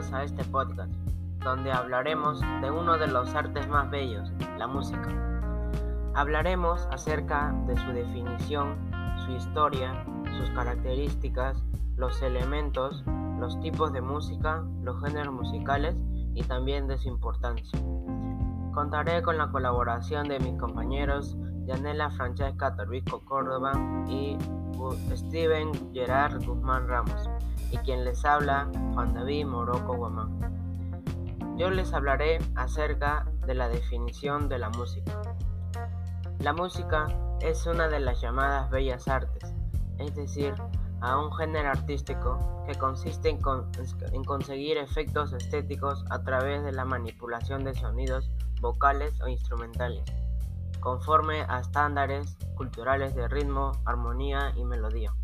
a este podcast, donde hablaremos de uno de los artes más bellos, la música. Hablaremos acerca de su definición, su historia, sus características, los elementos, los tipos de música, los géneros musicales y también de su importancia. Contaré con la colaboración de mis compañeros Yanela Francesca Torbisco Córdoba y Steven Gerard Guzmán Ramos y quien les habla Juan David Moroco Guamán. Yo les hablaré acerca de la definición de la música. La música es una de las llamadas bellas artes, es decir, a un género artístico que consiste en, conseguir efectos estéticos a través de la manipulación de sonidos vocales o instrumentales, conforme a estándares culturales de ritmo, armonía y melodía.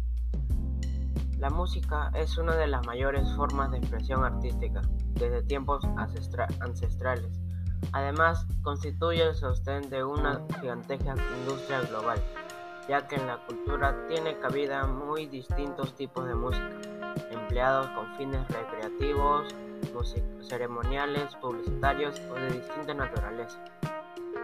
La música es una de las mayores formas de expresión artística desde tiempos ancestrales. Además, constituye el sostén de una gigantesca industria global, ya que en la cultura tiene cabida muy distintos tipos de música, empleados con fines recreativos, ceremoniales, publicitarios o de distinta naturaleza.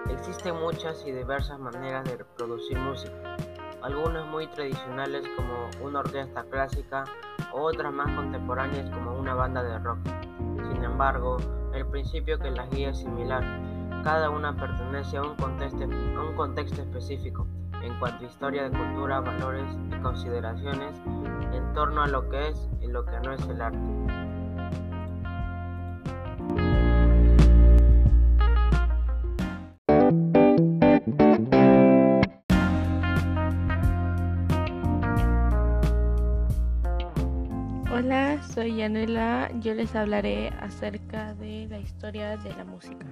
Existen muchas y diversas maneras de reproducir música, algunas muy tradicionales como una orquesta clásica o otras más contemporáneas como una banda de rock. Sin embargo, el principio que las guía es similar. Cada una pertenece a un contexto, a un contexto específico en cuanto a historia de cultura, valores y consideraciones en torno a lo que es y lo que no es el arte. Hola, soy Yanela. Yo les hablaré acerca de la historia de la música.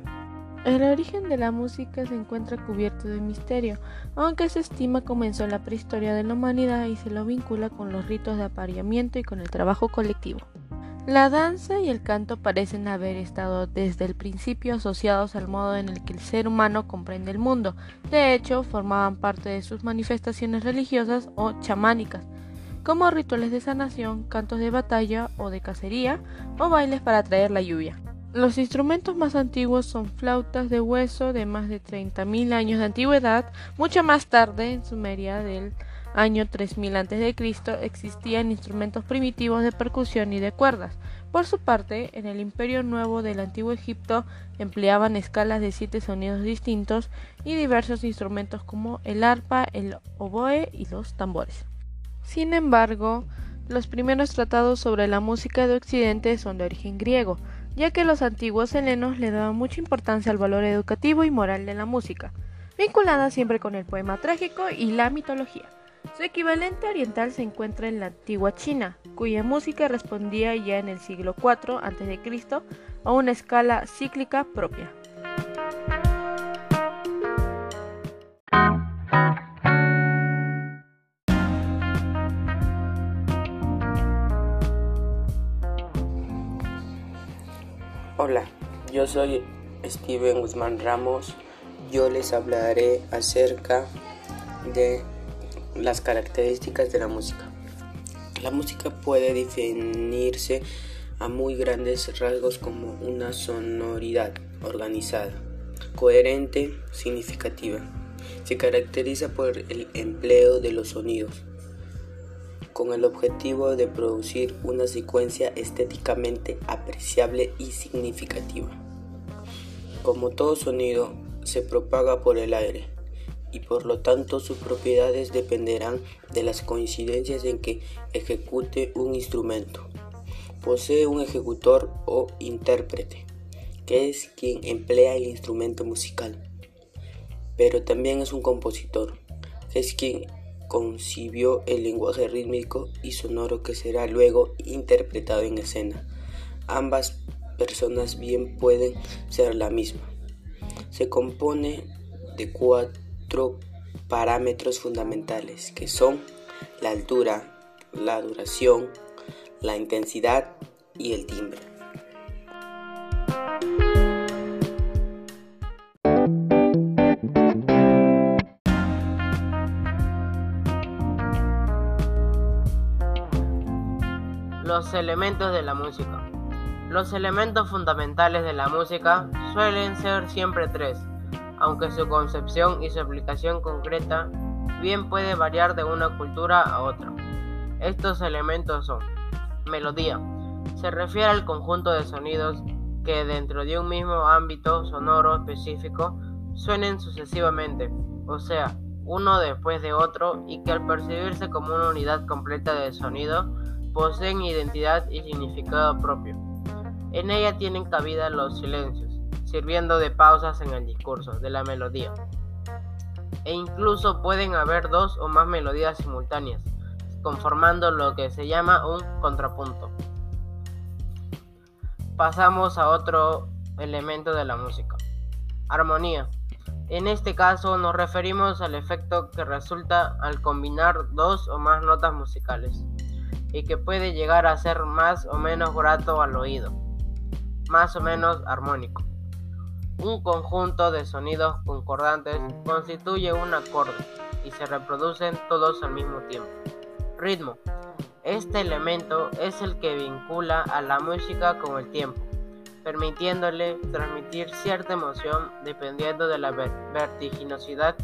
El origen de la música se encuentra cubierto de misterio, aunque se estima comenzó en la prehistoria de la humanidad y se lo vincula con los ritos de apareamiento y con el trabajo colectivo. La danza y el canto parecen haber estado desde el principio asociados al modo en el que el ser humano comprende el mundo. De hecho, formaban parte de sus manifestaciones religiosas o chamánicas como rituales de sanación, cantos de batalla o de cacería, o bailes para atraer la lluvia. Los instrumentos más antiguos son flautas de hueso de más de 30.000 años de antigüedad. Mucho más tarde, en Sumeria del año 3000 a.C., existían instrumentos primitivos de percusión y de cuerdas. Por su parte, en el Imperio Nuevo del Antiguo Egipto empleaban escalas de siete sonidos distintos y diversos instrumentos como el arpa, el oboe y los tambores. Sin embargo, los primeros tratados sobre la música de Occidente son de origen griego, ya que los antiguos helenos le daban mucha importancia al valor educativo y moral de la música, vinculada siempre con el poema trágico y la mitología. Su equivalente oriental se encuentra en la antigua China, cuya música respondía ya en el siglo IV a.C. a una escala cíclica propia. Yo soy Steven Guzmán Ramos. Yo les hablaré acerca de las características de la música. La música puede definirse a muy grandes rasgos como una sonoridad organizada, coherente, significativa. Se caracteriza por el empleo de los sonidos con el objetivo de producir una secuencia estéticamente apreciable y significativa. Como todo sonido, se propaga por el aire y por lo tanto sus propiedades dependerán de las coincidencias en que ejecute un instrumento. Posee un ejecutor o intérprete, que es quien emplea el instrumento musical, pero también es un compositor, que es quien concibió el lenguaje rítmico y sonoro que será luego interpretado en escena. Ambas personas bien pueden ser la misma. Se compone de cuatro parámetros fundamentales que son la altura, la duración, la intensidad y el timbre. Los elementos de la música. Los elementos fundamentales de la música suelen ser siempre tres, aunque su concepción y su aplicación concreta bien puede variar de una cultura a otra. Estos elementos son melodía. Se refiere al conjunto de sonidos que dentro de un mismo ámbito sonoro específico suenen sucesivamente, o sea, uno después de otro y que al percibirse como una unidad completa de sonido poseen identidad y significado propio. En ella tienen cabida los silencios, sirviendo de pausas en el discurso de la melodía. E incluso pueden haber dos o más melodías simultáneas, conformando lo que se llama un contrapunto. Pasamos a otro elemento de la música. Armonía. En este caso nos referimos al efecto que resulta al combinar dos o más notas musicales y que puede llegar a ser más o menos grato al oído más o menos armónico. Un conjunto de sonidos concordantes constituye un acorde y se reproducen todos al mismo tiempo. Ritmo. Este elemento es el que vincula a la música con el tiempo, permitiéndole transmitir cierta emoción dependiendo de la vertiginosidad,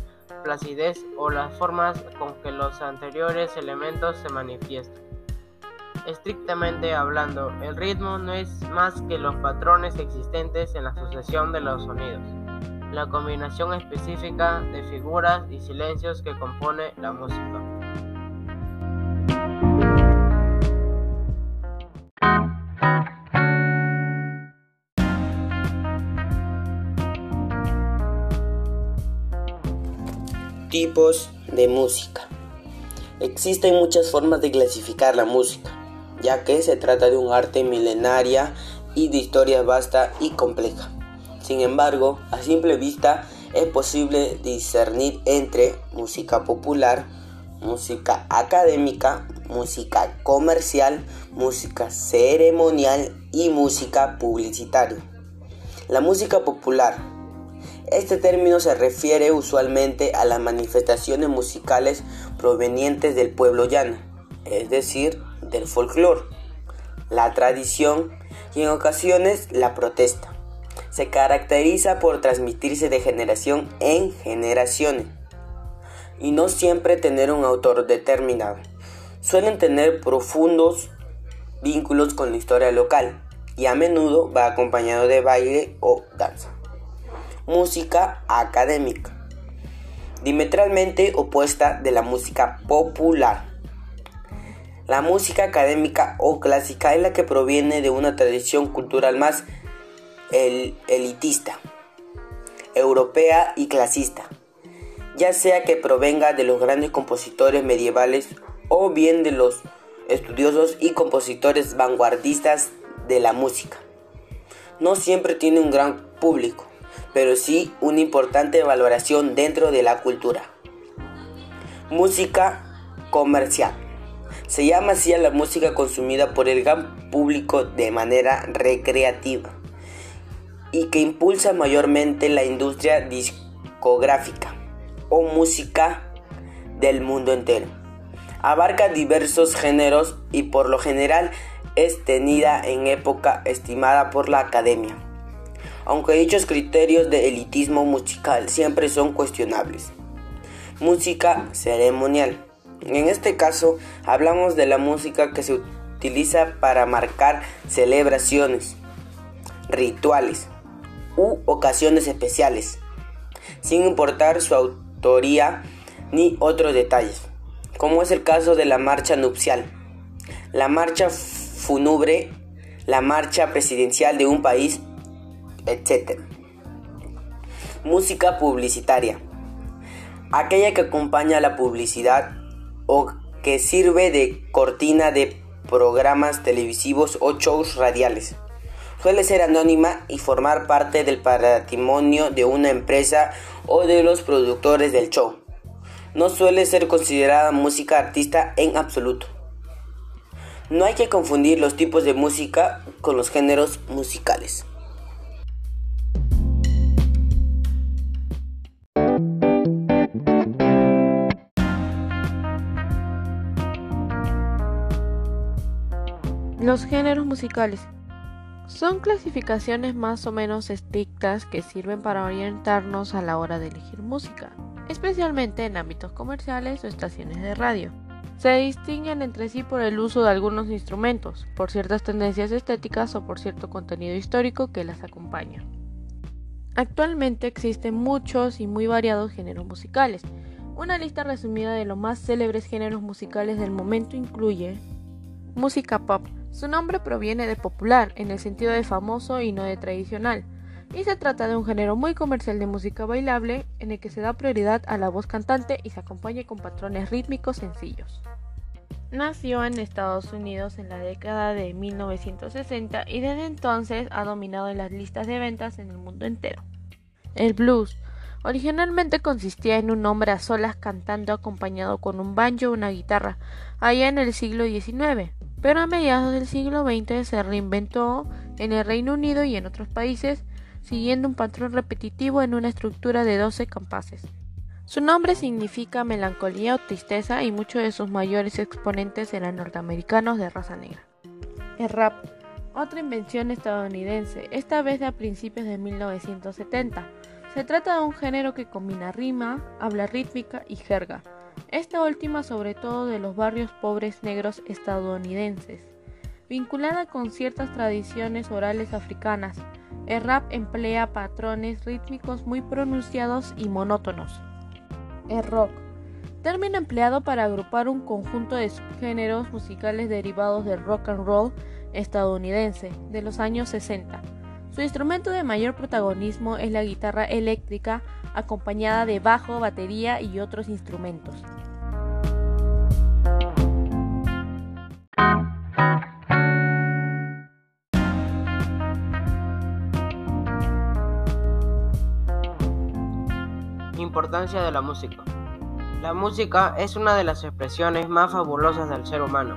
placidez o las formas con que los anteriores elementos se manifiestan. Estrictamente hablando, el ritmo no es más que los patrones existentes en la sucesión de los sonidos, la combinación específica de figuras y silencios que compone la música. Tipos de música. Existen muchas formas de clasificar la música ya que se trata de un arte milenaria y de historia vasta y compleja. Sin embargo, a simple vista es posible discernir entre música popular, música académica, música comercial, música ceremonial y música publicitaria. La música popular. Este término se refiere usualmente a las manifestaciones musicales provenientes del pueblo llano, es decir, del folclore, la tradición y en ocasiones la protesta. Se caracteriza por transmitirse de generación en generaciones y no siempre tener un autor determinado. Suelen tener profundos vínculos con la historia local y a menudo va acompañado de baile o danza. Música académica. Diametralmente opuesta de la música popular. La música académica o clásica es la que proviene de una tradición cultural más elitista, europea y clasista, ya sea que provenga de los grandes compositores medievales o bien de los estudiosos y compositores vanguardistas de la música. No siempre tiene un gran público, pero sí una importante valoración dentro de la cultura. Música comercial. Se llama así a la música consumida por el gran público de manera recreativa y que impulsa mayormente la industria discográfica o música del mundo entero. Abarca diversos géneros y por lo general es tenida en época estimada por la academia, aunque dichos criterios de elitismo musical siempre son cuestionables. Música ceremonial. En este caso hablamos de la música que se utiliza para marcar celebraciones, rituales u ocasiones especiales, sin importar su autoría ni otros detalles, como es el caso de la marcha nupcial, la marcha fúnebre, la marcha presidencial de un país, etc. Música publicitaria, aquella que acompaña la publicidad o que sirve de cortina de programas televisivos o shows radiales. Suele ser anónima y formar parte del patrimonio de una empresa o de los productores del show. No suele ser considerada música artista en absoluto. No hay que confundir los tipos de música con los géneros musicales. Los géneros musicales. Son clasificaciones más o menos estrictas que sirven para orientarnos a la hora de elegir música, especialmente en ámbitos comerciales o estaciones de radio. Se distinguen entre sí por el uso de algunos instrumentos, por ciertas tendencias estéticas o por cierto contenido histórico que las acompaña. Actualmente existen muchos y muy variados géneros musicales. Una lista resumida de los más célebres géneros musicales del momento incluye música pop. Su nombre proviene de popular, en el sentido de famoso y no de tradicional, y se trata de un género muy comercial de música bailable en el que se da prioridad a la voz cantante y se acompaña con patrones rítmicos sencillos. Nació en Estados Unidos en la década de 1960 y desde entonces ha dominado en las listas de ventas en el mundo entero. El blues originalmente consistía en un hombre a solas cantando acompañado con un banjo o una guitarra, allá en el siglo XIX, pero a mediados del siglo XX se reinventó en el Reino Unido y en otros países, siguiendo un patrón repetitivo en una estructura de 12 compases. Su nombre significa melancolía o tristeza y muchos de sus mayores exponentes eran norteamericanos de raza negra. El rap, otra invención estadounidense, esta vez a principios de 1970. Se trata de un género que combina rima, habla rítmica y jerga, esta última sobre todo de los barrios pobres negros estadounidenses, vinculada con ciertas tradiciones orales africanas. El rap emplea patrones rítmicos muy pronunciados y monótonos. El rock, término empleado para agrupar un conjunto de subgéneros musicales derivados del rock and roll estadounidense de los años 60. Su instrumento de mayor protagonismo es la guitarra eléctrica acompañada de bajo, batería y otros instrumentos. Importancia de la música. La música es una de las expresiones más fabulosas del ser humano,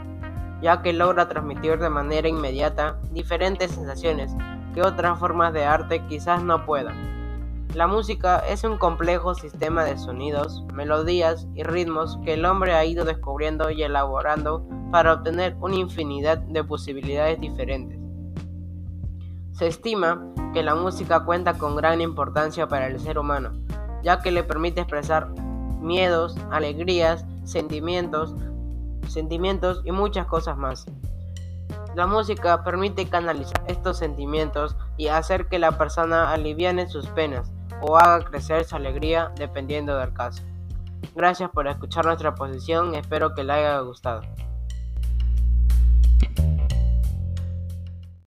ya que logra transmitir de manera inmediata diferentes sensaciones que otras formas de arte quizás no puedan. La música es un complejo sistema de sonidos, melodías y ritmos que el hombre ha ido descubriendo y elaborando para obtener una infinidad de posibilidades diferentes. Se estima que la música cuenta con gran importancia para el ser humano, ya que le permite expresar miedos, alegrías, sentimientos, sentimientos y muchas cosas más. La música permite canalizar estos sentimientos y hacer que la persona aliviane sus penas o haga crecer su alegría dependiendo del caso. Gracias por escuchar nuestra posición, espero que les haya gustado.